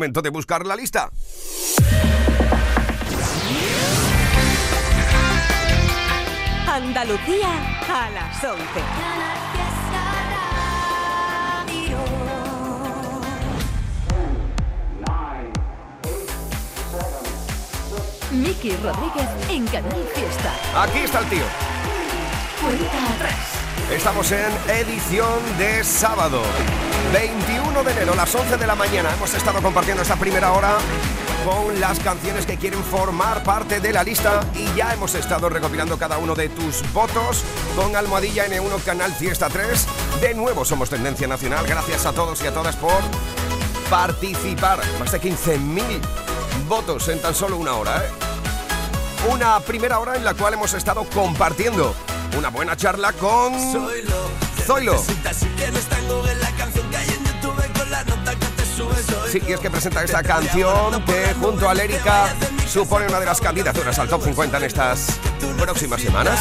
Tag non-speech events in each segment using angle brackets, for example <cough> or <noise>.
Momento de buscar la lista. Andalucía a las 11. Miki Rodríguez en Canal Fiesta. Aquí está el tío. Cuenta atrás. Estamos en edición de sábado, 21 de enero, las 11 de la mañana. Hemos estado compartiendo esta primera hora con las canciones que quieren formar parte de la lista y ya hemos estado recopilando cada uno de tus votos con Almohadilla N1 Canal Fiesta 3. De nuevo somos tendencia nacional. Gracias a todos y a todas por participar. Más de 15.000 votos en tan solo una hora. ¿eh? Una primera hora en la cual hemos estado compartiendo una buena charla con Zoilo. Sí, y es que presenta esta canción que junto a Lérica supone una de las candidaturas al top 50 en estas próximas semanas.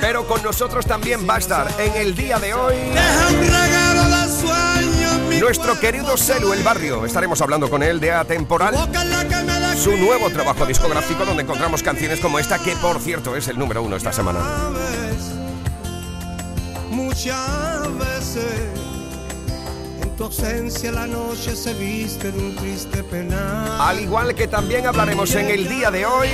Pero con nosotros también va a estar en el día de hoy nuestro querido Selu El Barrio. Estaremos hablando con él de Atemporal, su nuevo trabajo discográfico donde encontramos canciones como esta que por cierto es el número uno esta semana. Muchas veces en tu ausencia la noche se viste de un triste penal. Al igual que también hablaremos en el día de hoy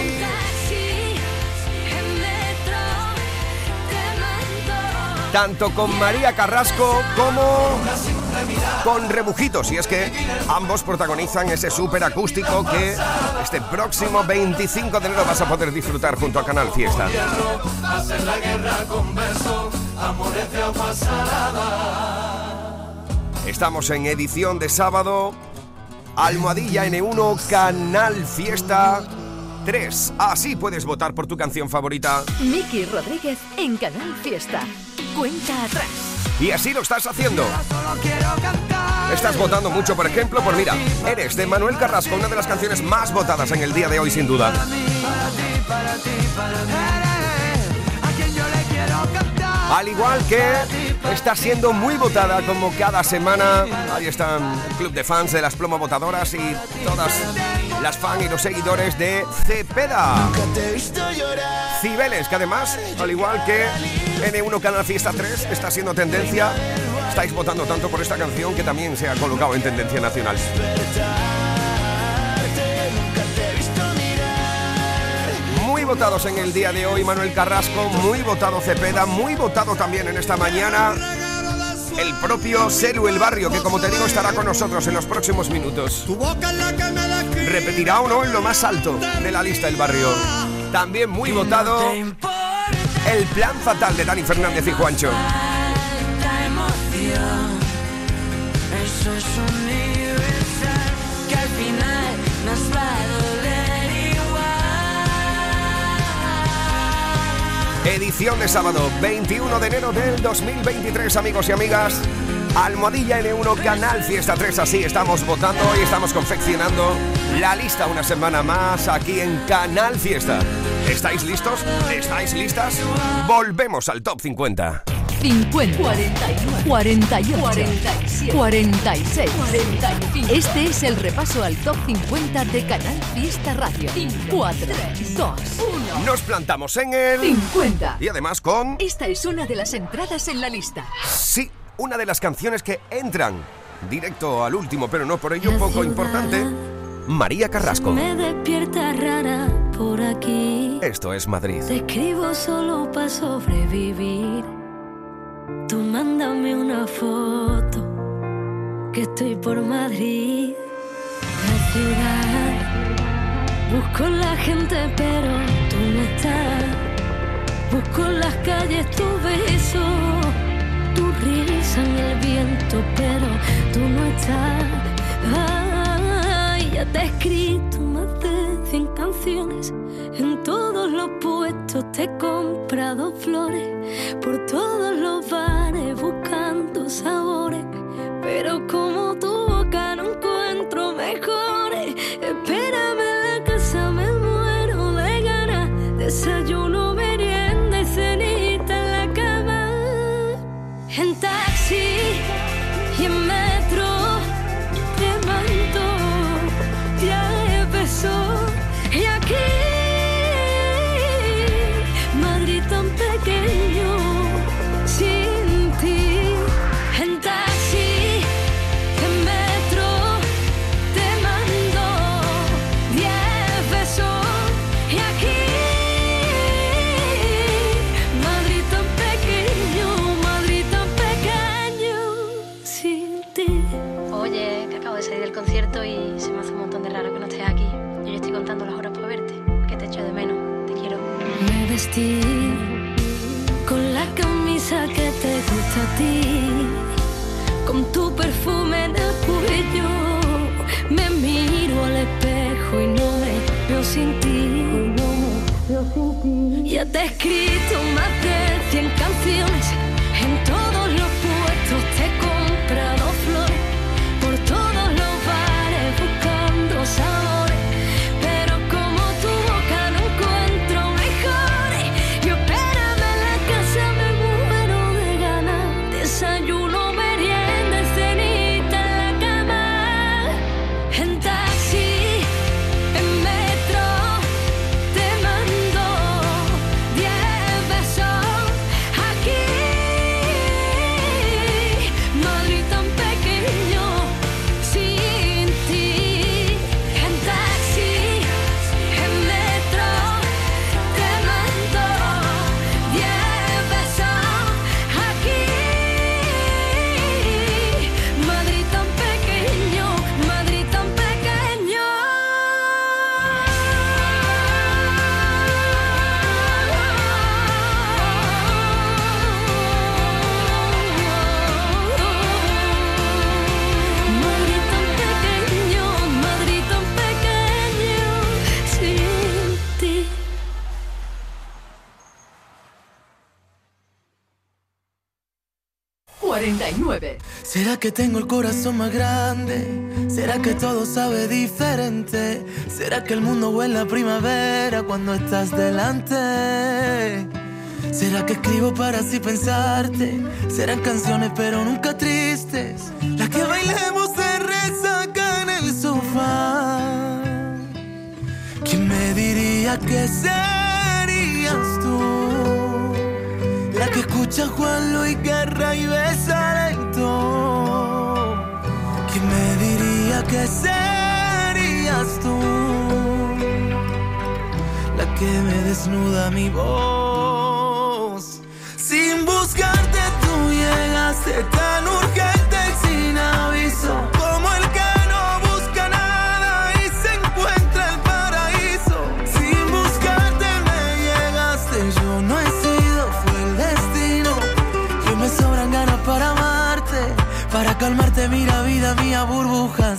tanto con María Carrasco como con Rebujitos. Y es que ambos protagonizan ese súper acústico que este próximo 25 de enero vas a poder disfrutar junto a Canal Fiesta. Estamos en edición de sábado. Almohadilla N1 Canal Fiesta 3. Así puedes votar por tu canción favorita. Miki Rodríguez en Canal Fiesta. Cuenta atrás. Y así lo estás haciendo. Estás votando mucho, por ejemplo, por Mira, Eres de Manuel Carrasco, una de las canciones más votadas en el día de hoy, sin duda. Al igual que está siendo muy votada como cada semana. Ahí están club de fans de las plomo votadoras y todas las fans y los seguidores de Cepeda. Cibeles, que además, al igual que N1 Canal Fiesta 3, está siendo tendencia. Estáis votando tanto por esta canción que también se ha colocado en tendencia nacional. Votados en el día de hoy Manuel Carrasco, muy votado Cepeda, muy votado también en esta mañana el propio Selu El Barrio, que como te digo estará con nosotros en los próximos minutos. Repetirá o no en lo más alto de la lista El Barrio. También muy votado El Plan Fatal de Dani Fernández y Juancho. Eso es universal Edición de sábado 21 de enero del 2023, amigos y amigas. Almohadilla N1 Canal Fiesta 3, así estamos votando y estamos confeccionando la lista una semana más aquí en Canal Fiesta. ¿Estáis listos? ¿Estáis listas? Volvemos al top 50. 50, 41, 48, 47, 46, 45. Este es el repaso al top 50 de Canal Fiesta Radio. 4, 2, 1. Nos plantamos en el 50. y además con Esta es una de las entradas en la lista. sí, una de las canciones que entran directo al último, pero no por ello poco importante, María Carrasco. Me despierta rara por aquí. Esto es Madrid. Te escribo solo para sobrevivir. Tú mándame una foto que estoy por Madrid, la ciudad. Busco la gente pero tú no estás. Busco las calles tu beso, tu risa en el viento pero tú no estás. Ay, ya te he escrito 100 canciones. En todos los puestos te he comprado flores. Por todos los bares buscando sabores. Pero como tu boca no encuentro mejores. Espérame en la casa, me muero de ganas. Desayuno, Con la camisa que te gusta a ti, con tu perfume en el cuello. Me miro al espejo y no me veo sin ti. Ya te he escrito más de 100 canciones en todos los puestos te he comprado ¿Será que tengo el corazón más grande? ¿Será que todo sabe diferente? ¿Será que el mundo huele a primavera cuando estás delante? ¿Será que escribo para así pensarte? Serán canciones pero nunca tristes. Las que bailemos de resaca en el sofá. ¿Quién me diría que serías escucha Juan Luis Guerra y besa lento. ¿Quién me diría que serías tú? La que me desnuda mi voz.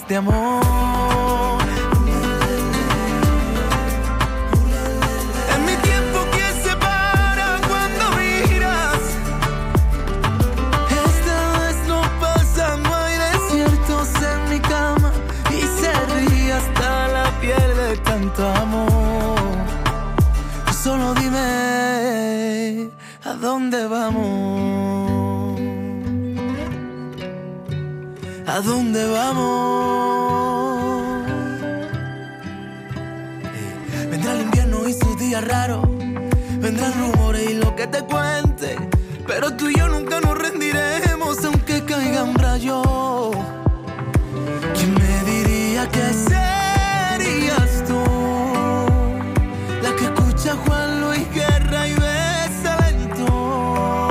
De amor. Te cuente. Pero tú y yo nunca nos rendiremos aunque caigan rayos. ¿Quién me diría que serías tú? La que escucha a Juan Luis Guerra y besa lento.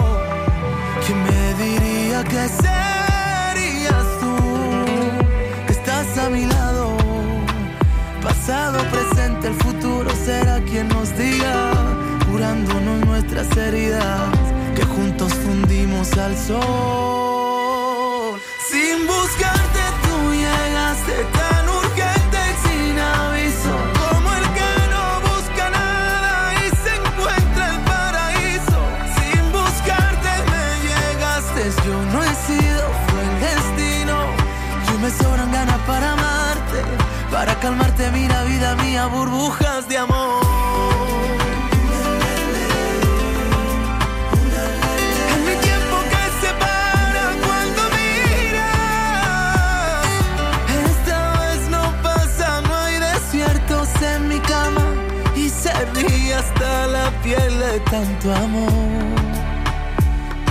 ¿Quién me diría que serías tú? Que estás a mi lado. Pasado, presente, el futuro será quien nos diga, curándonos nuestras heridas, que juntos fundimos al sol. Sin buscarte tú llegaste tan urgente sin aviso, como el que no busca nada y se encuentra el paraíso. Sin buscarte me llegaste, yo no he sido, fue el destino. Y me sobran ganas para amarte, para calmarte, mira vida mía, burbujas de amor. Tanto amor.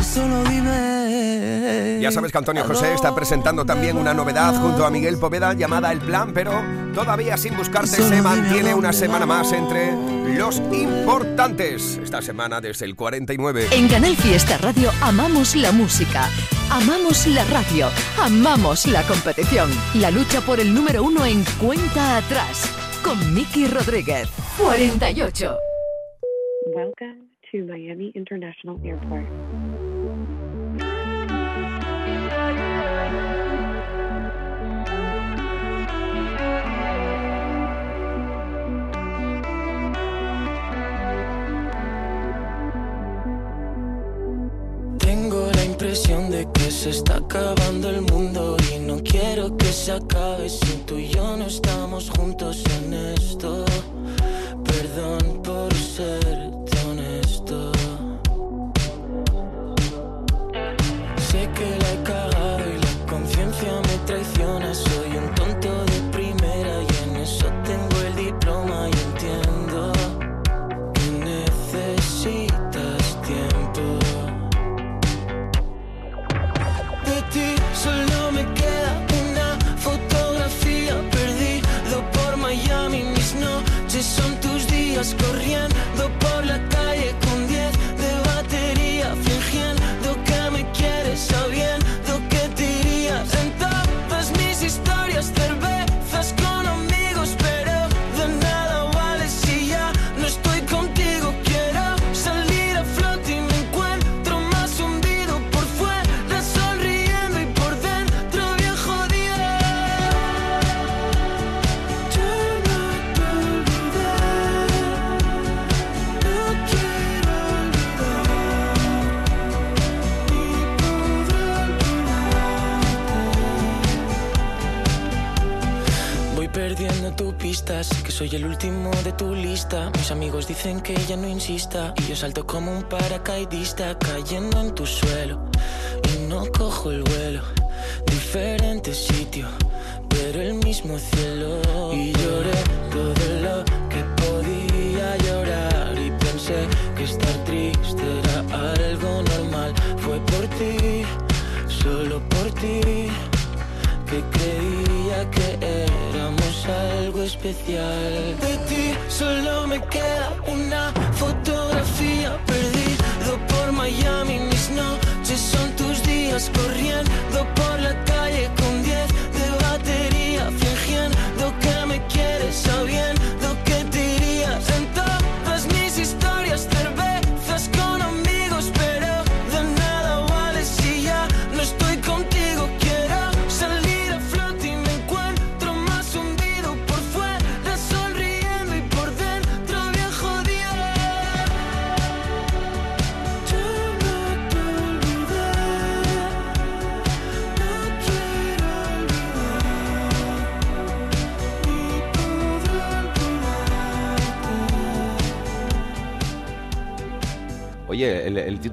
Solo dime. Ya sabes que Antonio José está presentando también una novedad junto a Miguel Poveda llamada El Plan, pero todavía sin buscarse se mantiene una semana más entre los importantes. Esta semana desde el 49. En Canal Fiesta Radio amamos la música. Amamos la radio, amamos la competición. La lucha por el número uno en cuenta atrás. Con Miki Rodríguez. 48. Welcome to Miami International Airport. Tengo la impresión de que se está acabando el mundo y no quiero que se acabe si tú y yo no estamos juntos en esto. Perdón por said it y yo salto como un paracaidista cayendo en tu suelo y no cojo el vuelo. Diferente sitio, pero el mismo cielo. Y lloré todo lo que podía llorar y pensé que estar triste era algo normal. Fue por ti, solo por ti, que creía que éramos algo especial. De ti solo me queda una fotografía perdido por Miami. Mis noches son tus días corriendo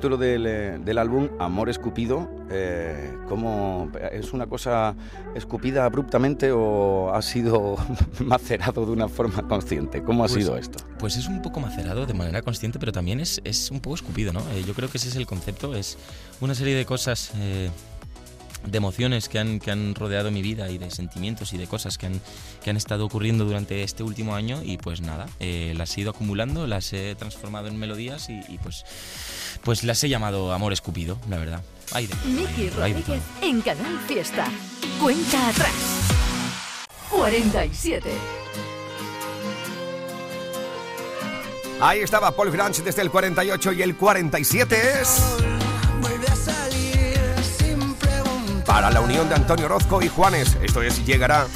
título del, eh, del álbum, Amor Escupido, eh, ¿cómo, ¿es una cosa escupida abruptamente o ha sido <laughs> macerado de una forma consciente? ¿Cómo ha Pues- sido esto? Pues es un poco macerado de manera consciente, pero también es, es un poco escupido, ¿no? Eh, yo creo que ese es el concepto, es una serie de cosas, eh, de emociones que han, que han rodeado mi vida y de sentimientos y de cosas que han, que han estado ocurriendo durante este último año y pues nada, eh, las he ido acumulando, las he transformado en melodías y, y, pues, pues las he llamado Amor Escupido, la verdad. Hay de- Miki. Rodríguez en Canal Fiesta. Cuenta atrás. 47. Ahí estaba Paul Grange desde el 48 y el 47 es para la unión de Antonio Orozco y Juanes. Esto es Llegará.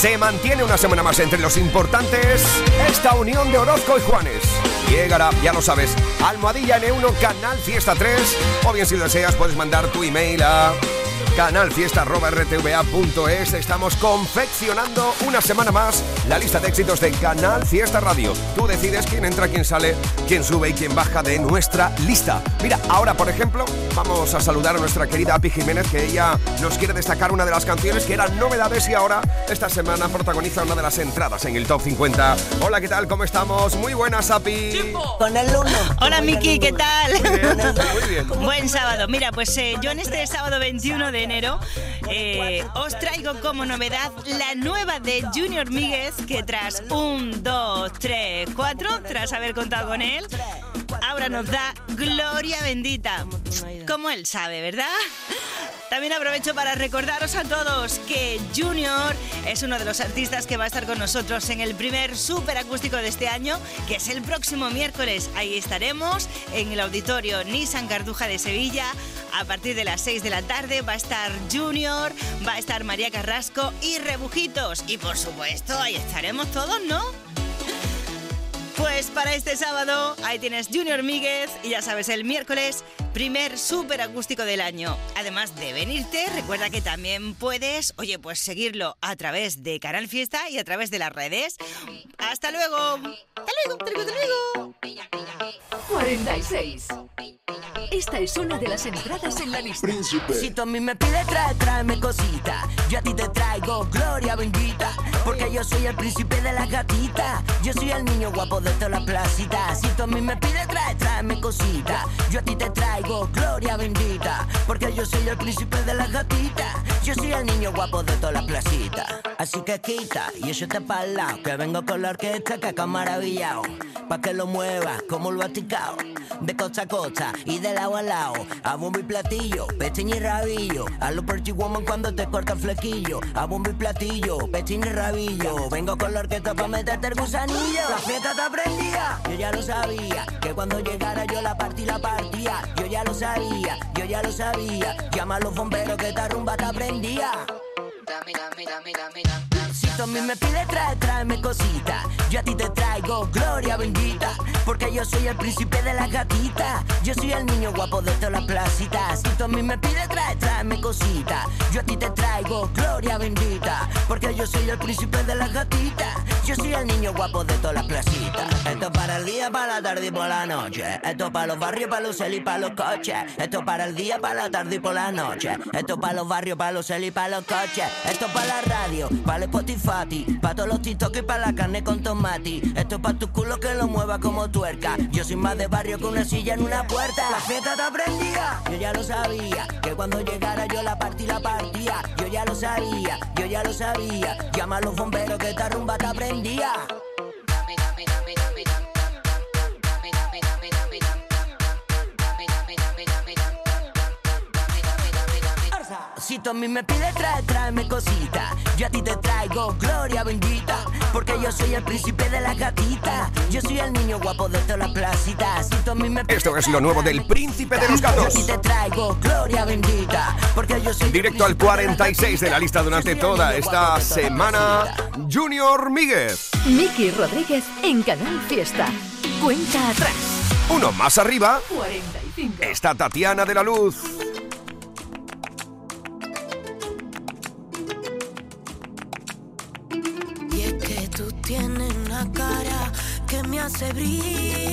Se mantiene una semana más entre los importantes esta unión de Orozco y Juanes. Llegará, ya lo sabes, Almohadilla N1 Canal Fiesta 3 o bien si lo deseas puedes mandar tu email a canalfiesta.rtva.es. Estamos confeccionando una semana más la lista de éxitos de Canal Fiesta Radio. Tú decides quién entra, quién sale, quién sube y quién baja de nuestra lista. Mira, ahora por ejemplo, vamos a saludar a nuestra querida Api Jiménez, que ella nos quiere destacar una de las canciones que eran novedades y ahora esta semana protagoniza una de las entradas en el Top 50. Hola, ¿qué tal? ¿Cómo estamos? Muy buenas, Api. Con el uno. Hola, Miki, ¿qué tal? Muy bien. Buen sábado. Mira, pues eh, yo en este sábado 21 de enero eh, os traigo como novedad la nueva de Junior Míguez que tras un, dos, tres, cuatro, tras haber contado con él, ahora nos da gloria bendita. Como él sabe, ¿verdad? También aprovecho para recordaros a todos que Junior es uno de los artistas que va a estar con nosotros en el primer super acústico de este año, que es el próximo miércoles. Ahí estaremos en el auditorio Nissan Cartuja de Sevilla. A partir de las 6 de la tarde va a estar Junior, va a estar María Carrasco y Rebujitos. Y por supuesto, ahí estaremos todos, ¿no? Pues para este sábado ahí tienes Junior Míguez y ya sabes, el miércoles primer super acústico del año. Además de venirte, recuerda que también puedes, oye, pues seguirlo a través de Canal Fiesta y a través de las redes. Hasta luego. Hasta luego, hasta luego, hasta luego. 46. Esta es una de las entradas en la lista. Si tú a mí me pides trae, tráeme cosita. Yo a ti te traigo gloria bendita. Porque yo soy el príncipe de las gatitas. Yo soy el niño guapo de todas las placitas. Si tú a mí me pides trae, tráeme cosita. Yo a ti te traigo gloria bendita. Porque yo soy el príncipe de las gatitas. Yo soy el niño guapo de todas las placitas. Así que quita y eso te para lado. Que vengo con la orquesta que acá maravillado. Pa' que lo muevas como lo aticado. De costa a costa y de lado a lado. A bombo y platillo, pestiño y rabillo. A los Perchi Woman cuando te corta el flequillo. A bombo y platillo, pestiño y rabillo. Vengo con la orquesta pa' meterte el gusanillo. La fiesta te aprendía, yo ya lo sabía. Que cuando llegara yo la partí la partía. Yo ya lo sabía, yo ya lo sabía. Llama a los bomberos que esta rumba te aprendía. Si tú a mí me pides trae, tráeme cosita. Yo a ti te traigo gloria bendita. Porque yo soy el príncipe de las gatitas. Yo soy el niño guapo de todas las placitas. Si tú a mí me pides trae, tráeme cosita. Yo a ti te traigo gloria bendita. Porque yo soy el príncipe de las gatitas. Yo soy el niño guapo de todas las placitas. Esto es para el día, para la tarde y por la noche. Esto es para los barrios, para los cel y para los coches. Esto es para el día, para la tarde y por la noche. Esto es para los barrios, para los cel y para los coches. Esto es para la radio, para el Spotify, para todos los TikTok y para la carne con tomate. Esto es para tu culo que lo mueva como tuerca. Yo soy más de barrio que una silla en una puerta. La fiesta te aprendía, yo ya lo sabía. Que cuando llegara yo la partí la partía. Yo ya lo sabía, yo ya lo sabía. Llama a los bomberos que esta rumba te aprendía. Si tú a mí me pides trae, tráeme cosita. Yo a ti te traigo gloria bendita. Porque yo soy el príncipe de las gatitas. Yo soy el niño guapo de todas las placitas. Si a mí me pides Esto es lo nuevo del príncipe de los Yo a ti gatos. te traigo gloria bendita. Porque yo soy Directo al 46 de la lista durante toda esta semana, Junior Míguez. Miki Rodríguez en Canal Fiesta. Cuenta atrás. Uno más arriba 45. está Tatiana de la Luz. Me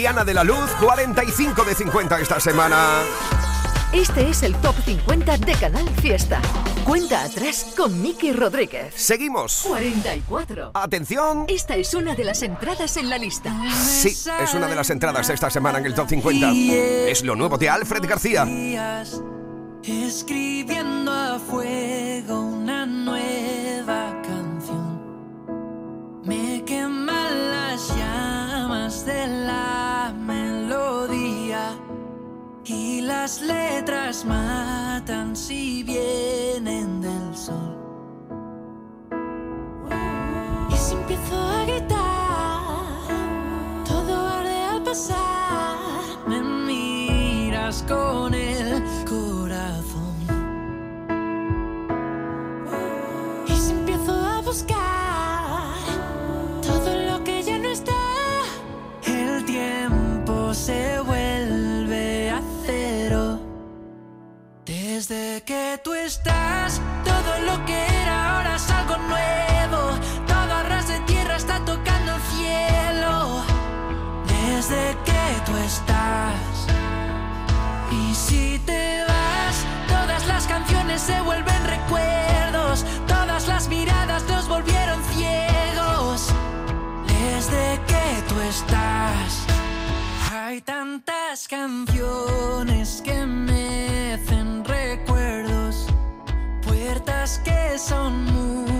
Tatiana de la Luz, 45 de 50 esta semana. Este es el Top 50 de Canal Fiesta. Cuenta atrás con Miki Rodríguez. Seguimos. 44. Atención. Esta es una de las entradas en la lista. Sí, es una de las entradas esta semana en el Top 50. Es lo nuevo de Alfred García. escribiendo a las letras matan si vienen Desde que tú estás, todo lo que era ahora es algo nuevo. Todo a ras de tierra está tocando el cielo. Desde que tú estás. Y si te vas, todas las canciones se vuelven recuerdos. Todas las miradas nos volvieron ciegos. Desde que tú estás. Hay tantas canciones que mecen las que son muy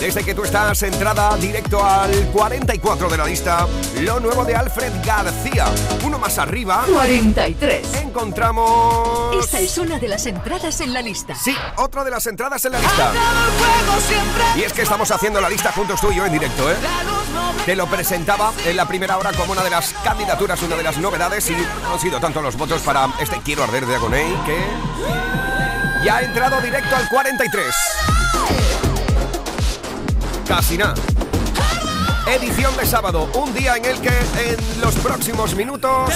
Desde que tú estás entrada directo al 44 de la lista, lo nuevo de Alfred García. Uno más arriba. 43. Encontramos. Esta es una de las entradas en la lista. Sí, otra de las entradas en la lista. Y es que estamos haciendo la lista juntos tú y yo en directo, ¿eh? Te lo presentaba en la primera hora como una de las candidaturas, una de las novedades y no han sido tanto los votos para este Quiero Arder de Agoney que ya ha entrado directo al 43. Casi nada. edición de sábado, un día en el que en los próximos minutos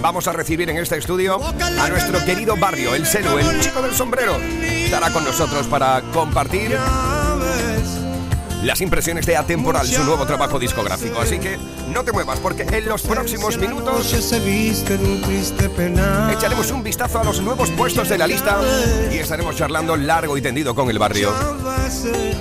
vamos a recibir en este estudio a nuestro querido barrio, el Selu, el chico del sombrero. Estará con nosotros para compartir las impresiones de Atemporal, su nuevo trabajo discográfico. Así que no te muevas porque en los próximos minutos echaremos un vistazo a los nuevos puestos de la lista y estaremos charlando largo y tendido con el barrio.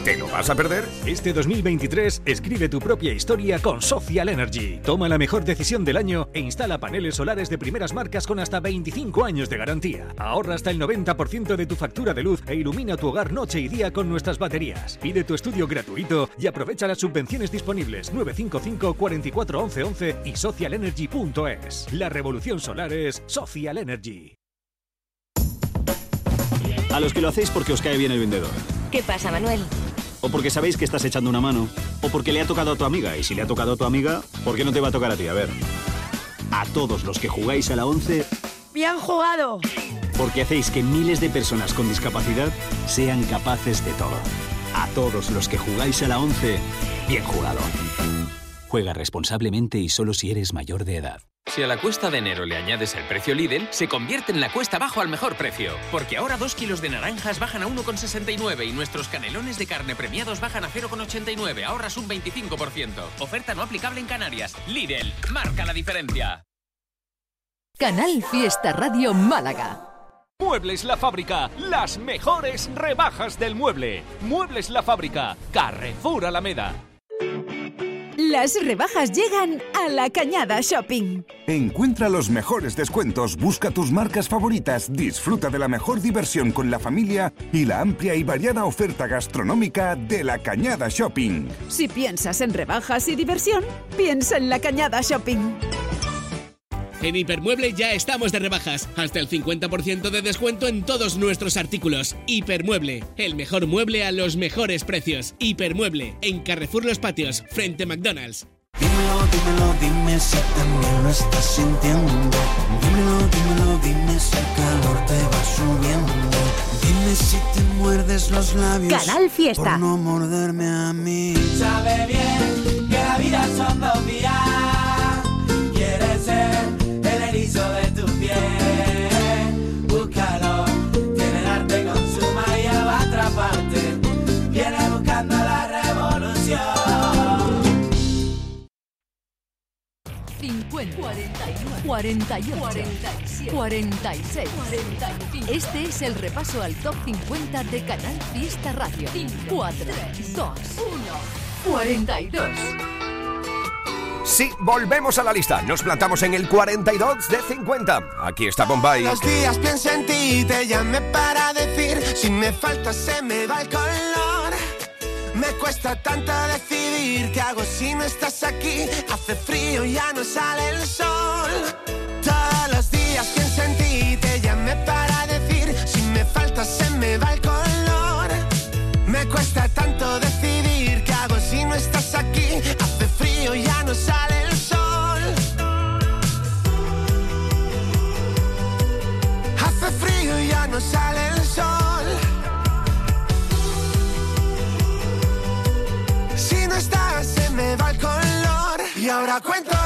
¿Te lo vas a perder? Este 2023 escribe tu propia historia con Social Energy. Toma la mejor decisión del año e instala paneles solares de primeras marcas con hasta 25 años de garantía. Ahorra hasta el 90% de tu factura de luz e ilumina tu hogar noche y día con nuestras baterías. Pide tu estudio gratuito y aprovecha las subvenciones disponibles 955 44 11 11 y socialenergy.es. La revolución solar es Social Energy. A los que lo hacéis porque os cae bien el vendedor. ¿Qué pasa, Manuel? O porque sabéis que estás echando una mano. O porque le ha tocado a tu amiga. Y si le ha tocado a tu amiga, ¿por qué no te va a tocar a ti? A ver. A todos los que jugáis a la 11, ¡Bien jugado! porque hacéis que miles de personas con discapacidad sean capaces de todo. Todos los que jugáis a la 11, bien jugado. Juega responsablemente y solo si eres mayor de edad. Si a la cuesta de enero le añades el precio Lidl, se convierte en la cuesta abajo al mejor precio. Porque ahora 2 kilos de naranjas bajan a 1,69 y nuestros canelones de carne premiados bajan a 0,89. Ahorras un 25%. Oferta no aplicable en Canarias. Lidl, marca la diferencia. Canal Fiesta Radio Málaga. Muebles La Fábrica, las mejores rebajas del mueble. Muebles La Fábrica, Carrefour Alameda. Las rebajas llegan a la Cañada Shopping. Encuentra los mejores descuentos, busca tus marcas favoritas, disfruta de la mejor diversión con la familia y la amplia y variada oferta gastronómica de la Cañada Shopping. Si piensas en rebajas y diversión, piensa en la Cañada Shopping. En Hipermueble ya estamos de rebajas, hasta el 50% de descuento en todos nuestros artículos. Hipermueble, el mejor mueble a los mejores precios. Hipermueble, en Carrefour Los Patios, frente a McDonald's. Dímelo, dímelo, dime si también lo estás sintiendo. Dímelo, dímelo, dime si el calor te va subiendo. Dime si te muerdes los labios. Canal Fiesta. Por no morderme a mí. Sabe bien que la vida son dos días. 50, 41, 48, 47, 46, 45. Este es el repaso al top 50 de Canal Fiesta Radio. 4, 2, 1, 42. Sí, volvemos a la lista. Nos plantamos en el 42 de 50. Aquí está Bombay. Los días pienso en ti, te llamé para decir Si me falta se me va el color Me cuesta tanto decidir ¿Qué hago si no estás aquí? Hace frío, ya no sale el sol Todos los días pienso en ti, te llamé para decir Si me falta se me va el color Me cuesta tanto decidir ¿Qué hago si no estás aquí? Hace frío, ya no sale el sol Hace frío y ya no sale el sol. Y ahora cuento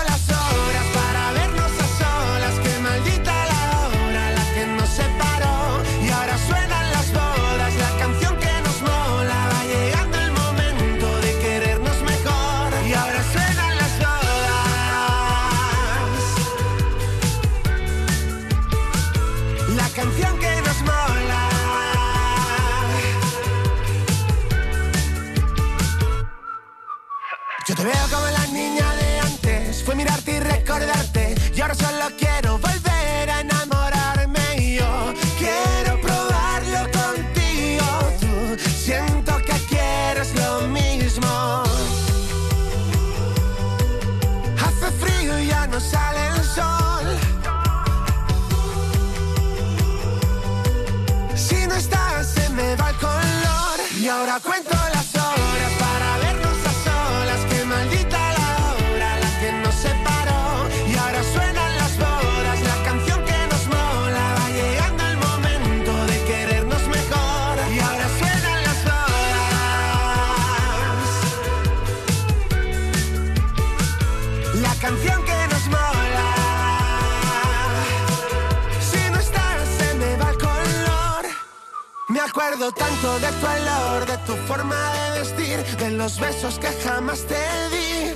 acuerdo tanto de tu olor, de tu forma de vestir, de los besos que jamás te di,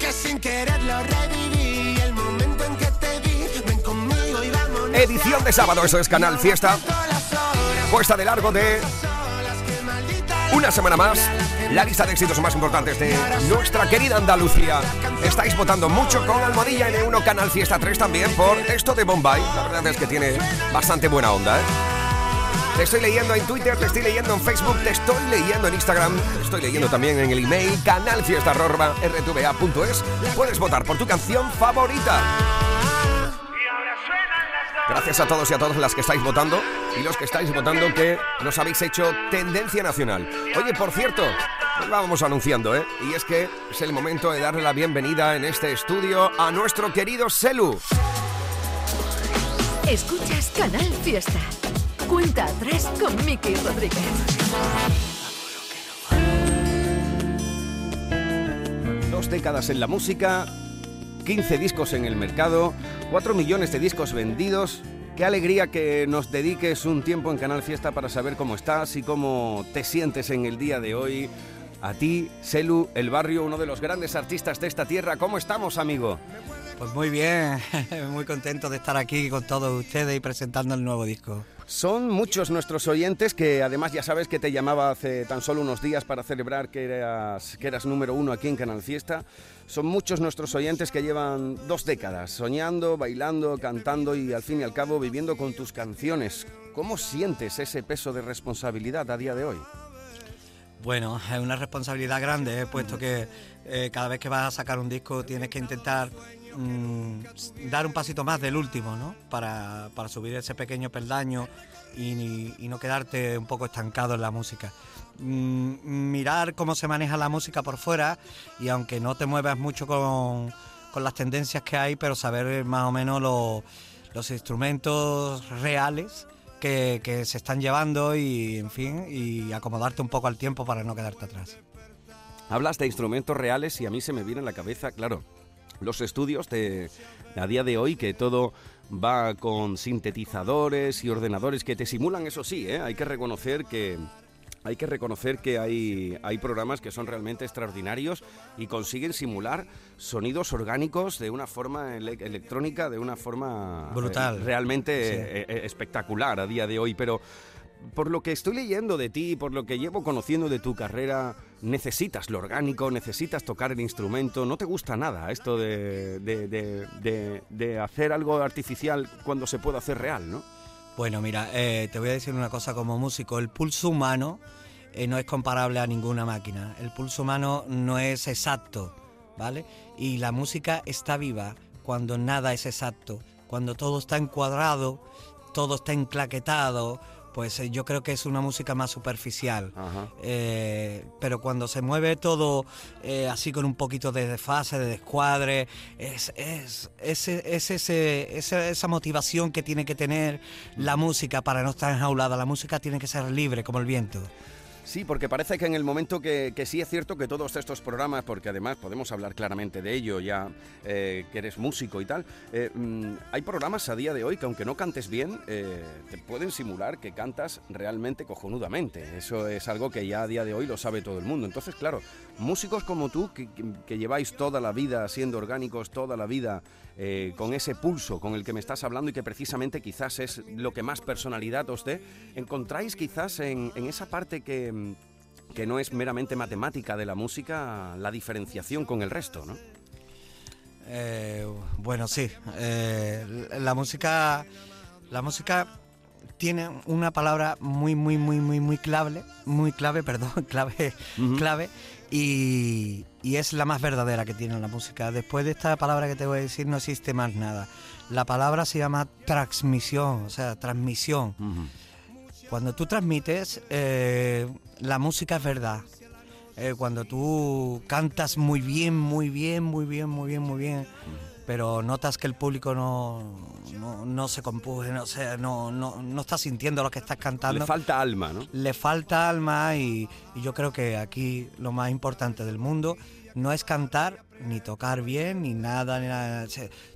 que sin quererlo reviví. El momento en que te vi, ven conmigo y vámonos. Edición de sábado, eso es Canal Fiesta. Puesta de largo de una semana más. La lista de éxitos más importantes de nuestra querida Andalucía. Estáis votando mucho con Almohadilla N1 Canal Fiesta 3 también por esto de Bombay. La verdad es que tiene bastante buena onda, ¿eh? Te estoy leyendo en Twitter, te estoy leyendo en Facebook, te estoy leyendo en Instagram, te estoy leyendo también en el email canalfiesta.rtva.es. Puedes votar por tu canción favorita. Gracias a todos y a todas las que estáis votando y los que estáis votando que nos habéis hecho tendencia nacional. Oye, por cierto, pues vamos anunciando, ¿eh? Y es que es el momento de darle la bienvenida en este estudio a nuestro querido Selu. Escuchas Canal Fiesta. Cuenta atrás con Miki Rodríguez. Dos décadas en la música, 15 discos en el mercado, 4 millones de discos vendidos. Qué alegría que nos dediques un tiempo en Canal Fiesta para saber cómo estás y cómo te sientes en el día de hoy. A ti, Selu, el barrio, uno de los grandes artistas de esta tierra. ¿Cómo estamos, amigo? Pues muy bien, <laughs> muy contento de estar aquí con todos ustedes y presentando el nuevo disco. Son muchos nuestros oyentes que además ya sabes que te llamaba hace tan solo unos días para celebrar que eras, que eras número uno aquí en Canal Fiesta. Son muchos nuestros oyentes que llevan dos décadas soñando, bailando, cantando y al fin y al cabo viviendo con tus canciones. ¿Cómo sientes ese peso de responsabilidad a día de hoy? Bueno, es una responsabilidad grande, eh, puesto que eh, cada vez que vas a sacar un disco tienes que intentar mm, dar un pasito más del último, ¿no? Para, para subir ese pequeño peldaño y, no quedarte un poco estancado en la música. Mm, mirar cómo se maneja la música por fuera y aunque no te muevas mucho con, con las tendencias que hay, pero saber más o menos lo- los instrumentos reales que, que se están llevando y, en fin, y acomodarte un poco al tiempo para no quedarte atrás. Hablas de instrumentos reales y a mí se me viene en la cabeza, claro, los estudios de a día de hoy que todo va con sintetizadores y ordenadores que te simulan, eso sí, ¿eh? hay que reconocer que hay que reconocer que hay, hay programas que son realmente extraordinarios y consiguen simular sonidos orgánicos de una forma ele- electrónica, de una forma eh, Brutal. realmente Sí. eh, eh, espectacular a día de hoy. Pero por lo que estoy leyendo de ti, por lo que llevo conociendo de tu carrera, necesitas lo orgánico, necesitas tocar el instrumento. No te gusta nada esto de, de- de- hacer algo artificial cuando se puede hacer real, ¿no? Bueno, mira, eh, te voy a decir una cosa como músico. El pulso humano eh, no es comparable a ninguna máquina. El pulso humano no es exacto, ¿vale? Y la música está viva cuando nada es exacto, cuando todo está encuadrado, todo está enclaquetado. Pues eh, yo creo que es una música más superficial. Eh, pero cuando se mueve todo eh, así con un poquito de desfase, de descuadre, es, es, ese- es ese- esa, esa motivación que tiene que tener la música para no estar enjaulada. La música tiene que ser libre como el viento. Sí, porque parece que en el momento que, que sí es cierto que todos estos programas, porque además podemos hablar claramente de ello ya eh, que eres músico y tal, eh, mm, hay programas a día de hoy que aunque no cantes bien, eh, te pueden simular que cantas realmente cojonudamente. Eso es algo que ya a día de hoy lo sabe todo el mundo. Entonces, claro, músicos como tú, que, lleváis toda la vida siendo orgánicos, toda la vida eh, con ese pulso con el que me estás hablando y que precisamente quizás es lo que más personalidad os dé, encontráis quizás en, en esa parte que, que no es meramente matemática de la música la diferenciación con el resto, ¿no? Eh, bueno, sí. eh, la música. La música tiene una palabra muy, muy, muy, muy, muy clave. Muy clave, <laughs> perdón, clave, clave. Y, y es la más verdadera que tiene la música. Después de esta palabra que te voy a decir, no existe más nada. La palabra se llama transmisión, o sea, transmisión. Cuando tú transmites, eh, la música es verdad. Eh, cuando tú cantas muy bien, muy bien, muy bien, muy bien, muy bien, pero notas que el público no, no, no se compuje, no, sé, no, no, no está sintiendo lo que estás cantando. Le falta alma, ¿no? Le falta alma y, y yo creo que aquí lo más importante del mundo no es cantar ni tocar bien ni nada. Ni nada.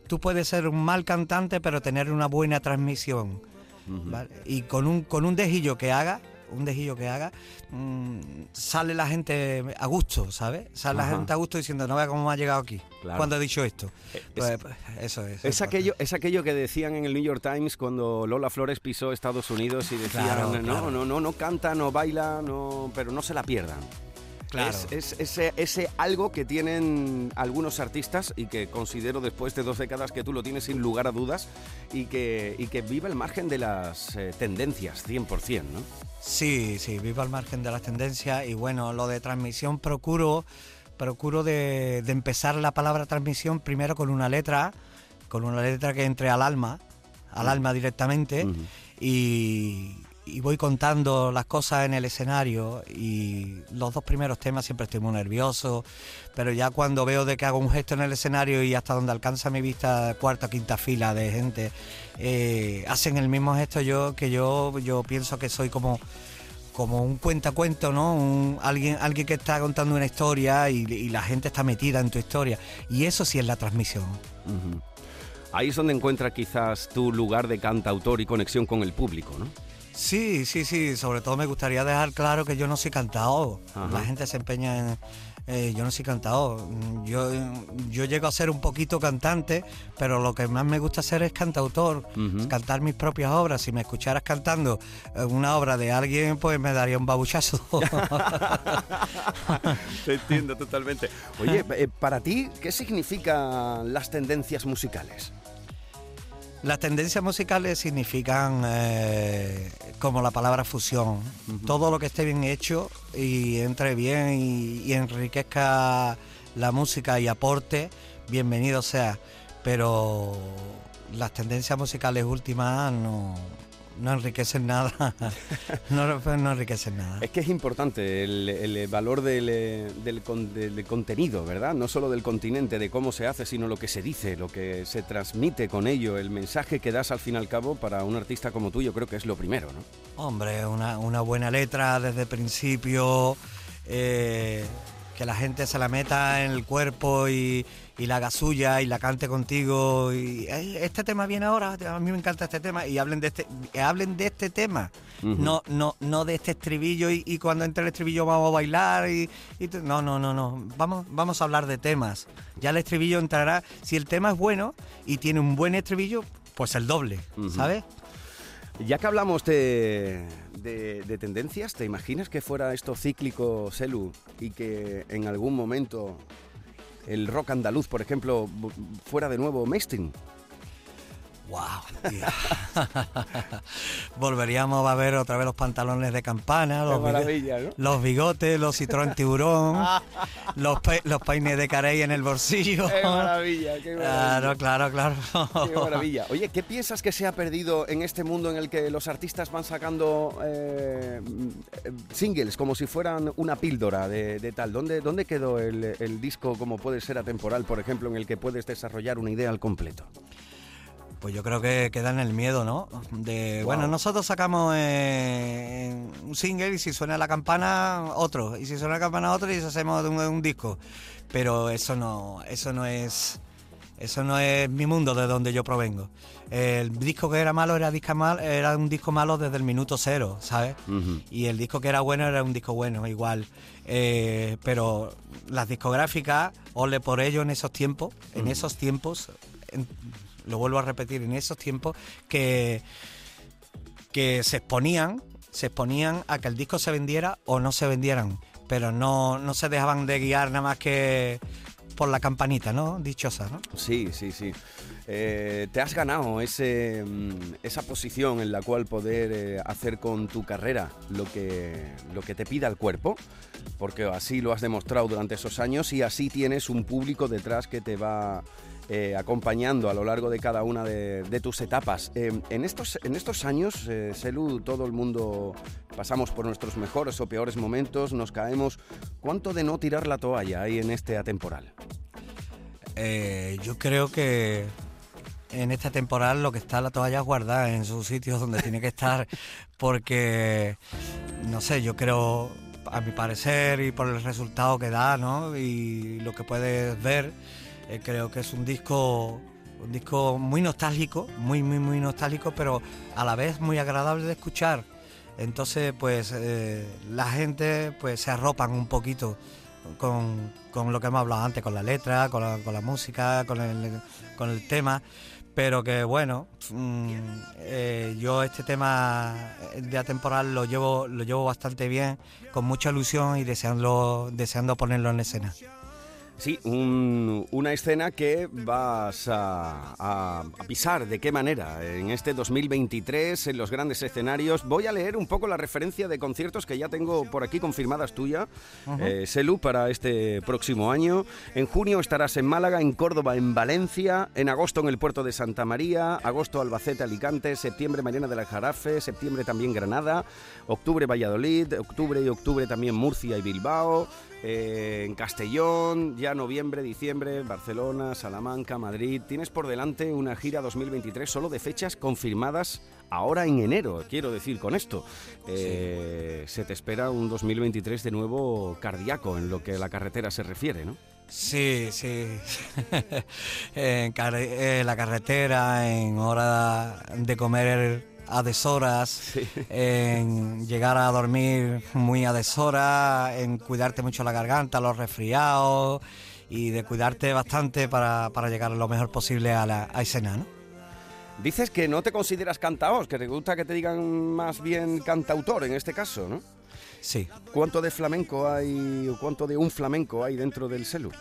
Tú puedes ser un mal cantante pero tener una buena transmisión. ¿vale? Y con un, con un dejillo que haga, un dejillo que haga, mm, sale la gente a gusto, ¿sabes? Sale Ajá. la gente a gusto diciendo, no vea cómo me ha llegado aquí. Claro. Cuando he dicho esto. Pues, es- pues, eso es. Es aquello, es aquello que decían en el New York Times cuando Lola Flores pisó Estados Unidos y decían, Claro, no, claro. no, no, no canta, no baila, no, pero no se la pierdan. Claro. Es, es ese, ese algo que tienen algunos artistas y que considero después de dos décadas que tú lo tienes sin lugar a dudas y que, y que vive al margen de las eh, tendencias 100%, ¿no? Sí, sí, vivo al margen de las tendencias y bueno, lo de transmisión procuro, procuro de, de empezar la palabra transmisión primero con una letra, con una letra que entre al alma, al alma directamente y, y voy contando las cosas en el escenario y los dos primeros temas siempre estoy muy nervioso, pero ya cuando veo de que hago un gesto en el escenario y hasta donde alcanza mi vista cuarta, quinta fila de gente, eh, hacen el mismo gesto yo que yo, yo pienso que soy como como un cuentacuento, ¿no? Un, alguien, alguien que está contando una historia y, la gente está metida en tu historia. Y eso sí es la transmisión. Ahí es donde encuentra quizás tu lugar de cantautor y conexión con el público, ¿no? Sí, sí, sí. Sobre todo me gustaría dejar claro que yo no soy cantado. Ajá. La gente se empeña en... eh, yo no soy cantado. Yo, yo llego a ser un poquito cantante, pero lo que más me gusta hacer es cantautor. Cantar mis propias obras. Si me escucharas cantando eh, una obra de alguien, pues me daría un babuchazo. <laughs> Te entiendo totalmente. Oye, eh, para ti, ¿qué significan las tendencias musicales? Las tendencias musicales significan eh, como la palabra fusión. Todo lo que esté bien hecho y entre bien y, y enriquezca la música y aporte, bienvenido sea. Pero las tendencias musicales últimas no, no enriquecen nada. <laughs> no, no enriquecen nada. Es que es importante el, el valor del, eh, del con- del contenido, ¿verdad? No solo del continente, de cómo se hace, sino lo que se dice, lo que se transmite con ello, el mensaje que das al fin y al cabo para un artista como tú, yo creo que es lo primero, ¿no? Hombre, una, una buena letra desde el principio, eh, que la gente se la meta en el cuerpo y, y la haga suya y la cante contigo. Y "Ey, este tema viene ahora, a mí me encanta este tema y hablen de este, hablen de este tema. No, no, no de este estribillo y, y cuando entre el estribillo vamos a bailar y, no, no, no, no. Vamos, vamos a hablar de temas. Ya el estribillo entrará. Si el tema es bueno y tiene un buen estribillo, pues el doble. ¿sabes? Ya que hablamos de, de- de tendencias, ¿te imaginas que fuera esto cíclico, Selu, y que en algún momento el rock andaluz, por ejemplo, fuera de nuevo mainstream? ¡Wow! <laughs> Volveríamos a ver otra vez los pantalones de campana, los, bigo- maravilla, ¿no? los bigotes, los citrón tiburón, <laughs> los, pe- los peines de carey en el bolsillo. ¡Qué maravilla, qué Claro, claro, claro. Qué maravilla. Oye, ¿qué piensas que se ha perdido en este mundo en el que los artistas van sacando eh, eh, singles como si fueran una píldora de, de tal? ¿Dónde, dónde quedó el, el disco como puede ser atemporal, por ejemplo, en el que puedes desarrollar una idea al completo? Pues yo creo que queda en el miedo, ¿no? De, Wow. Bueno, nosotros sacamos eh, un single y si suena la campana, otro. Y si suena la campana, otro y hacemos un, un disco. Pero eso no, eso no es... Eso no es mi mundo de donde yo provengo. El disco que era malo era, disco mal, era un disco malo desde el minuto cero, ¿sabes? Y el disco que era bueno era un disco bueno, igual. Eh, pero las discográficas, ole por ello en esos tiempos, en esos tiempos, en- lo vuelvo a repetir, en esos tiempos que, que se exponían, se exponían a que el disco se vendiera o no se vendieran, pero no, no se dejaban de guiar nada más que por la campanita, ¿no? Dichosa, ¿no? Sí, sí, sí. Eh, te has ganado ese, mm, esa posición en la cual poder eh, hacer con tu carrera lo que, lo que te pida el cuerpo, porque así lo has demostrado durante esos años y así tienes un público detrás que te va eh, acompañando a lo largo de cada una de, tus etapas. Eh, en, estos, en estos años, eh, Selu, todo el mundo pasamos por nuestros mejores o peores momentos, nos caemos. ¿Cuánto de no tirar la toalla hay en este atemporal? Eh, yo creo que en esta temporada lo que está la toalla guardada en sus sitios <laughs> donde tiene que estar, porque, no sé, yo creo, a mi parecer y por el resultado que da, ¿no? Y lo que puedes ver, eh, creo que es un disco, un disco muy nostálgico, muy, muy, muy nostálgico, pero a la vez muy agradable de escuchar. Entonces, pues eh, la gente pues se arropan un poquito con, con lo que hemos hablado antes, con la letra, con la, con la música, con el, con el tema. Pero que bueno, mm, eh, yo este tema de atemporal lo llevo, lo llevo bastante bien, con mucha ilusión y deseando, deseando ponerlo en escena. Sí, un- una escena que vas a, a- a pisar de qué manera en este 2023 en los grandes escenarios. Voy a leer un poco la referencia de conciertos que ya tengo por aquí confirmadas tuya, eh, Selu, para este próximo año. En junio estarás en Málaga, en Córdoba, en Valencia, en agosto en el puerto de Santa María, agosto Albacete, Alicante, septiembre Mariana de la Jarafe, septiembre también Granada, octubre Valladolid, octubre y octubre también Murcia y Bilbao. Eh, en Castellón, ya noviembre, diciembre, Barcelona, Salamanca, Madrid. Tienes por delante una gira 2023 solo de fechas confirmadas ahora en enero, quiero decir con esto. Eh, Se te espera un 2023 de nuevo cardíaco en lo que a la carretera se refiere, ¿no? Sí, sí. <laughs> en eh, la carretera, en hora de comer a deshoras, en llegar a dormir muy a deshora, en cuidarte mucho la garganta, los resfriados y de cuidarte bastante para, para llegar lo mejor posible a la a escena, ¿no? Dices que no te consideras cantaos, que te gusta que te digan más bien cantautor en este caso, ¿no? Sí. ¿Cuánto de flamenco hay o cuánto de un flamenco hay dentro del celu?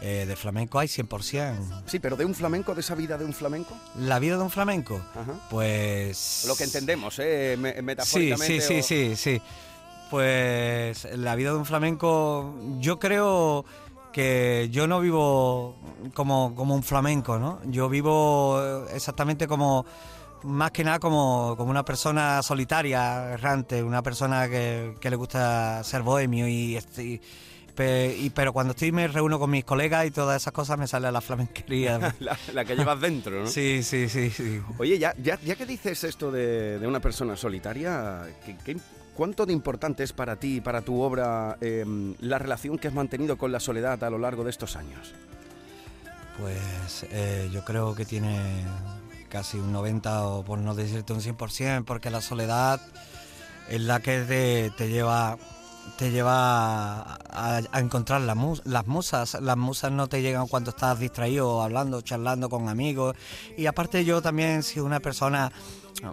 Eh, de flamenco hay 100%. Sí, pero de un flamenco, de esa vida de un flamenco. La vida de un flamenco, Ajá. pues... Lo que entendemos, ¿eh? Me- Sí, metafóricamente. sí, sí, o- sí, sí. Pues la vida de un flamenco, yo creo que yo no vivo como, como un flamenco, ¿no? Yo vivo exactamente como, más que nada como, como una persona solitaria, errante, una persona que, que le gusta ser bohemio y, y- pe- y- pero cuando estoy me reúno con mis colegas y todas esas cosas me sale la flamenquería. <laughs> La, la que llevas dentro, ¿no? Sí, sí, sí, sí. Oye, ya, ya, ya que dices esto de, de una persona solitaria, ¿qué, qué- cuánto de importante es para ti, para tu obra, em, la relación que has mantenido con la soledad a lo largo de estos años? Pues eh, yo creo que tiene casi un 90 o por no decirte un 100%, porque la soledad es la que te, te lleva te lleva a, encontrar la mus- las musas. Las musas no te llegan cuando estás distraído, hablando, charlando con amigos. Y aparte yo también sido una persona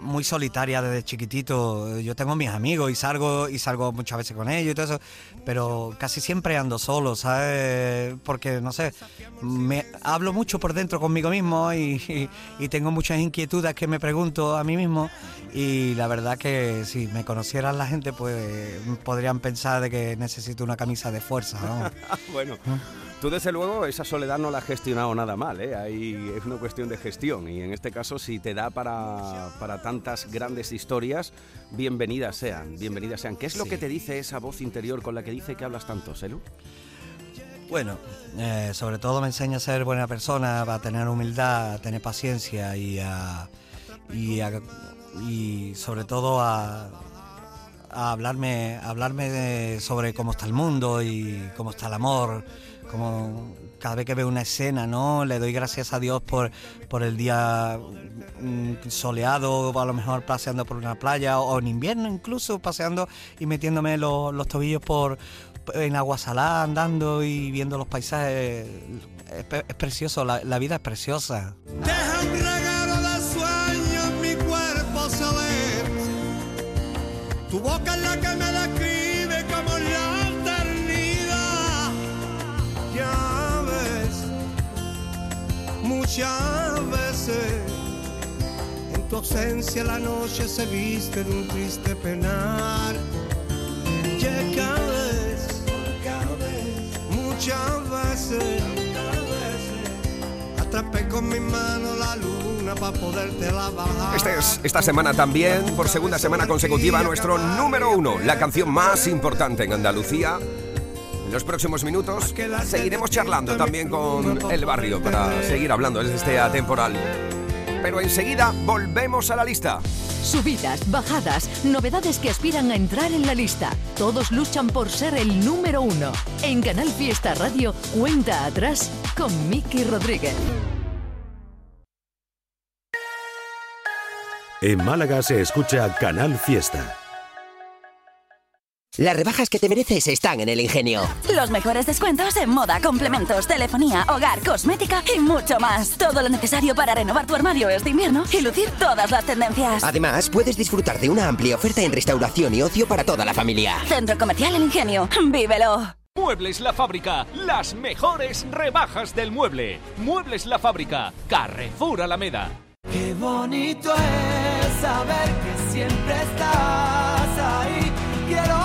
muy solitaria desde chiquitito. Yo tengo mis amigos y salgo y salgo muchas veces con ellos y todo eso, pero casi siempre ando solo, ¿sabes? Porque no sé, me hablo mucho por dentro conmigo mismo y, y- y tengo muchas inquietudes que me pregunto a mí mismo y la verdad que si me conocieran la gente pues podrían pensar de que necesito una camisa de fuerza, ¿no? <laughs> bueno, tú desde luego esa soledad no la has gestionado nada mal, ¿eh? Ahí es una cuestión de gestión y en este caso si te da para, para tantas grandes historias, bienvenidas sean, bienvenidas sean. ¿Qué es lo Sí. que te dice esa voz interior con la que dice que hablas tanto, Selu? Bueno, eh, sobre todo me enseña a ser buena persona, a tener humildad, a tener paciencia y a, y, a- y sobre todo a, a hablarme, a hablarme de- sobre cómo está el mundo y cómo está el amor, como cada vez que veo una escena, ¿no? Le doy gracias a Dios por, por el día mm, soleado, o a lo mejor paseando por una playa, o en invierno incluso paseando y metiéndome los, los tobillos por en agua salada, andando y viendo los paisajes. Es, precioso, la, la vida es preciosa. Muchas veces en tu ausencia la noche se viste de un triste penar. Ya cada vez, muchas veces. Atrapé con mi mano la luna para poderte bajar. Este es esta semana también, por segunda semana consecutiva, nuestro número uno, la canción más importante en Andalucía. En los próximos minutos seguiremos charlando también con el barrio para seguir hablando desde este atemporal. Pero enseguida volvemos a la lista. Subidas, bajadas, novedades que aspiran a entrar en la lista. Todos luchan por ser el número uno. En Canal Fiesta Radio, cuenta atrás con Miki Rodríguez. En Málaga se escucha Canal Fiesta. Las rebajas que te mereces están en el Ingenio. Los mejores descuentos en moda, complementos, telefonía, hogar, cosmética y mucho más. Todo lo necesario para renovar tu armario este invierno y lucir todas las tendencias. Además, puedes disfrutar de una amplia oferta en restauración y ocio para toda la familia. Centro Comercial El Ingenio. ¡Vívelo! Muebles La Fábrica, las mejores rebajas del mueble. Muebles La Fábrica, Carrefour Alameda. Qué bonito es saber que siempre estás ahí. Quiero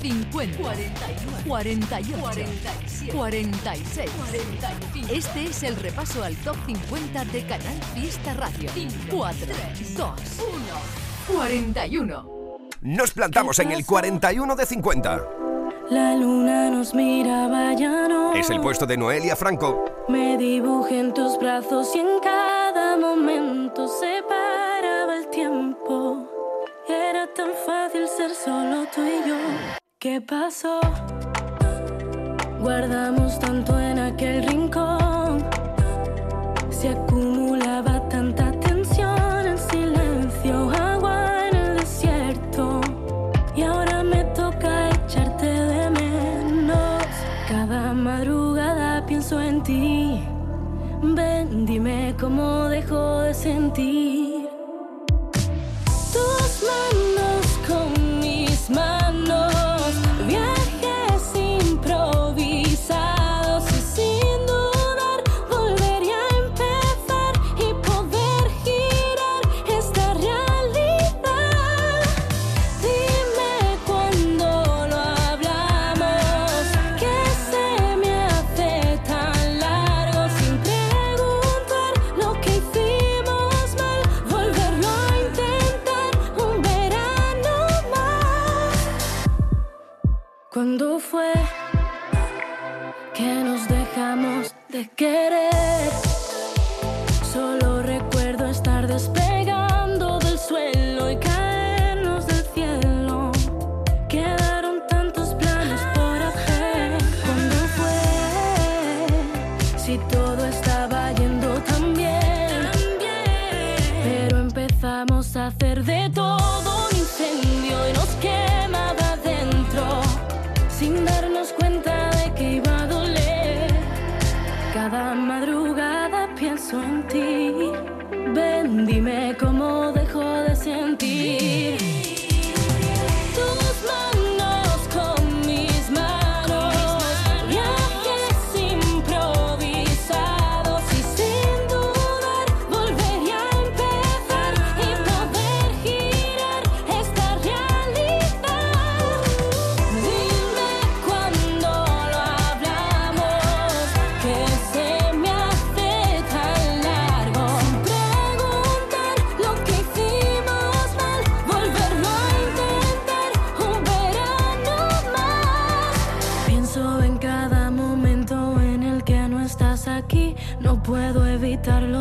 Cincuenta, 41, 48, 47, 46, 45. Este es el repaso al top 50 de Canal Fiesta Radio. 4, 2, 1, 41. Nos plantamos en el 41 de 50. La luna nos miraba ya no. Es el puesto de Noelia Franco. Me dibujé en tus brazos y en cada momento se paraba el tiempo. Era tan fácil ser solo tú y yo. ¿Qué pasó? Guardamos tanto en aquel rincón. Se acumulaba tanta tensión en silencio, agua en el desierto. Y ahora me toca echarte de menos. Cada madrugada pienso en ti. Ven, dime cómo dejo de sentir.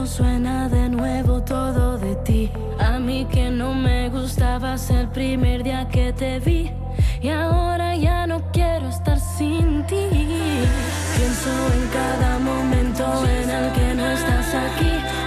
Suena de nuevo todo de ti. A mí que no me gustabas el primer día que te vi. Y ahora ya no quiero estar sin ti. Pienso en cada momento en el que no estás aquí.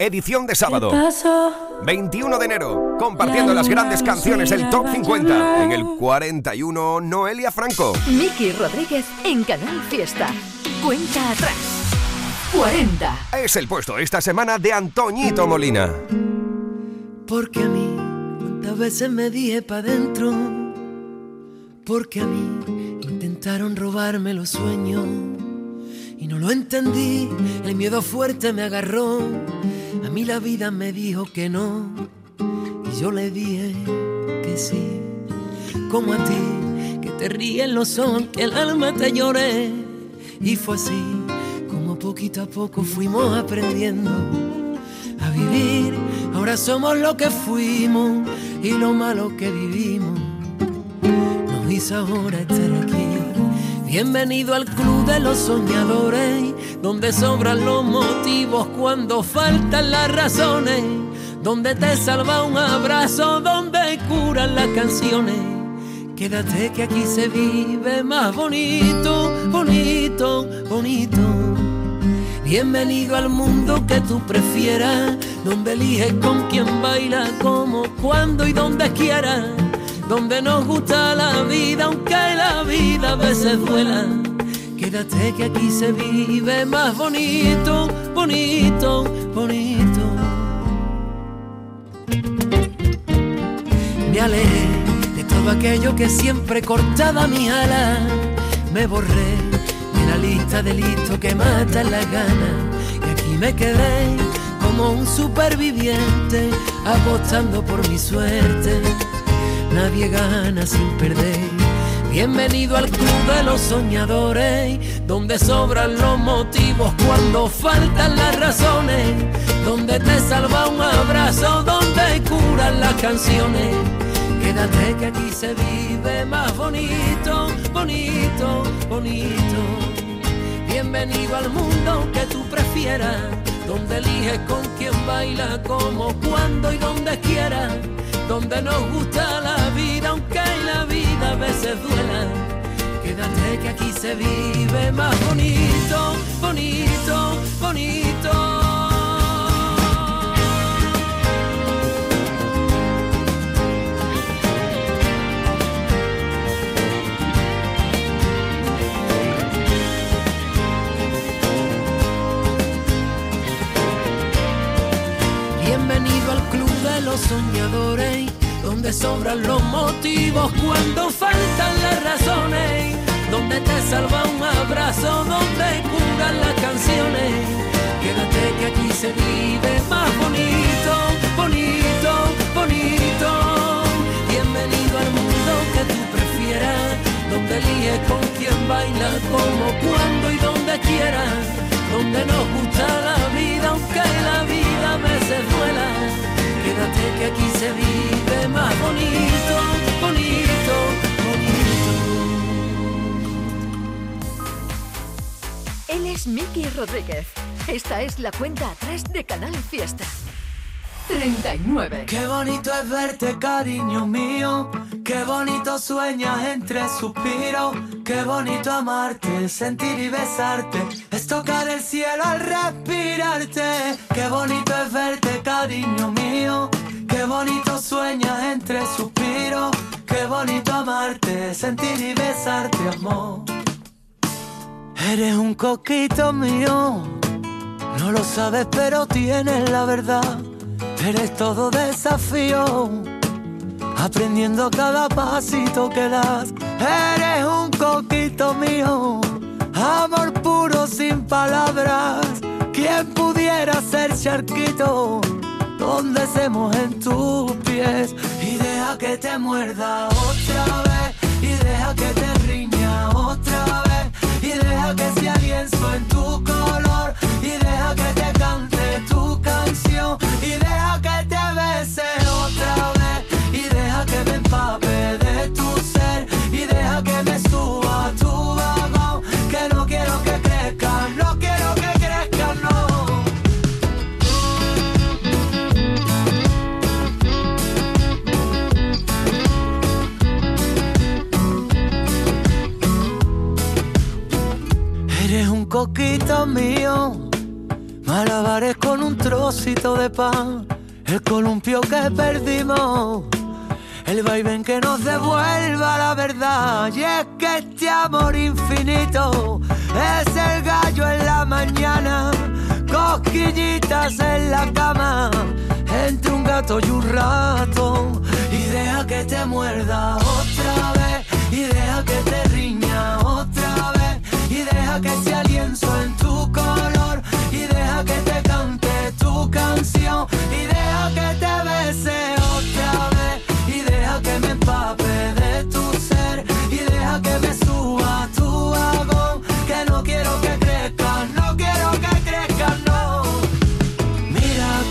Edición de sábado. Paso 21 de enero, compartiendo las grandes canciones del Top 50. En el 41, Noelia Franco. Miki Rodríguez en Canal Fiesta. Cuenta atrás. 40. Es el puesto esta semana de Antoñito Molina. Porque a mí, cuántas veces me dije pa' dentro. Porque a mí intentaron robarme los sueños. Y no lo entendí, el miedo fuerte me agarró. A mí la vida me dijo que no. Y yo le dije que sí. Como a ti, que te ríen los ojos, que el alma te lloré. Y fue así, como poquito a poco fuimos aprendiendo a vivir. Ahora somos lo que fuimos y lo malo que vivimos. Nos hizo ahora estar aquí. Bienvenido al club de los soñadores, donde sobran los motivos cuando faltan las razones, donde te salva un abrazo, donde curan las canciones. Quédate que aquí se vive más bonito, bonito, bonito. Bienvenido al mundo que tú prefieras, donde eliges con quién baila, cómo, cuándo y donde quieras, donde nos gusta la vida, aunque la vida a veces duela. Quédate que aquí se vive más bonito, bonito, bonito. Me alejé de todo aquello que siempre cortaba mi ala, me borré de la lista de listos que matan la gana. Y aquí me quedé como un superviviente, apostando por mi suerte. Nadie gana sin perder. Bienvenido al club de los soñadores, donde sobran los motivos cuando faltan las razones, donde te salva un abrazo, donde curan las canciones. Quédate que aquí se vive más bonito, bonito, bonito. Bienvenido al mundo que tú prefieras, donde eliges con quién baila, cómo, cuándo y donde quieras, donde nos gusta la vida, aunque la vida a veces duela. Quédate que aquí se vive más bonito, bonito, bonito. Los soñadores, donde sobran los motivos cuando faltan las razones, donde te salva un abrazo, donde curan las canciones. Quédate que aquí se vive más bonito, bonito, bonito. Bienvenido al mundo que tú prefieras, donde eliges con quién baila, cómo, cuándo y donde quieras, donde nos gusta la vida, aunque la vida a veces duela. Quédate que aquí se vive más bonito, bonito, Él es Miki Rodríguez. Esta es la cuenta atrás de Canal Fiesta. 39. Qué bonito es verte, cariño mío. Qué bonito sueñas entre suspiros. Qué bonito amarte, sentir y besarte. Es tocar el cielo al respirarte. Qué bonito es verte, cariño mío. Qué bonito sueñas entre suspiros. Qué bonito amarte, sentir y besarte, amor. Eres un coquito mío. No lo sabes, pero tienes la verdad. Eres todo desafío, aprendiendo cada pasito que das. Eres un coquito mío, amor puro sin palabras. ¿Quién pudiera ser charquito donde se mojen tus pies? Y deja que te muerda otra vez, y deja que te riña otra vez, y deja que sea lienzo en tu color, y deja que te cante tu canción, y bese otra vez, y deja que me empape de tu ser, y deja que me suba a tu vagón, que no quiero que crezca, no quiero que crezca, no. Eres un coquito mío, Malabares con un trocito de pan, el columpio que perdimos. El vaivén que nos devuelva la verdad. Y es que este amor infinito es el gallo en la mañana, cosquillitas en la cama, entre un gato y un rato. Y deja que te muerda otra vez, y deja que te riña otra vez, y deja que sea lienzo en tu color, y deja que te cante tu canción,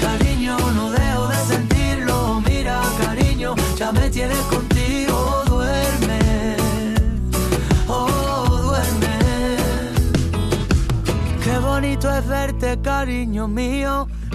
cariño, no dejo de sentirlo. Mira, cariño, ya me tienes. Duerme, oh, verte, cariño mío.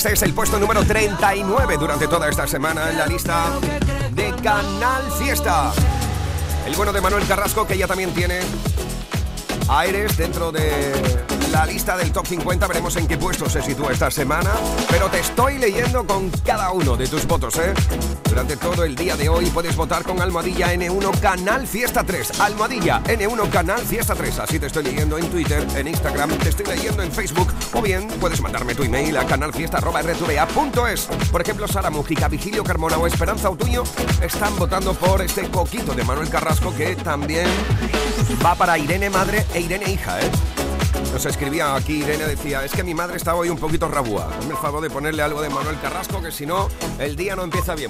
Este es el puesto número 39 durante toda esta semana en la lista de Canal Fiesta. El bueno de Manuel Carrasco, que ya también tiene aires dentro de la lista del top 50. Veremos en qué puesto se sitúa esta semana. Pero te estoy leyendo con cada uno de tus votos, ¿eh? Durante todo el día de hoy puedes votar con Almohadilla N1 Canal Fiesta 3. Almohadilla N1 Canal Fiesta 3. Así te estoy leyendo en Twitter, en Instagram, te estoy leyendo en Facebook. O bien puedes mandarme tu email a canalfiesta.rtva.es. Por ejemplo, Sara Mujica, Vigilio Carmona o Esperanza Otuño están votando por este coquito de Manuel Carrasco que también va para Irene Madre e Irene Hija, ¿eh? Nos escribía aquí Irene, decía, es que mi madre está hoy un poquito rabúa. Hazme el favor de ponerle algo de Manuel Carrasco, que si no, el día no empieza bien.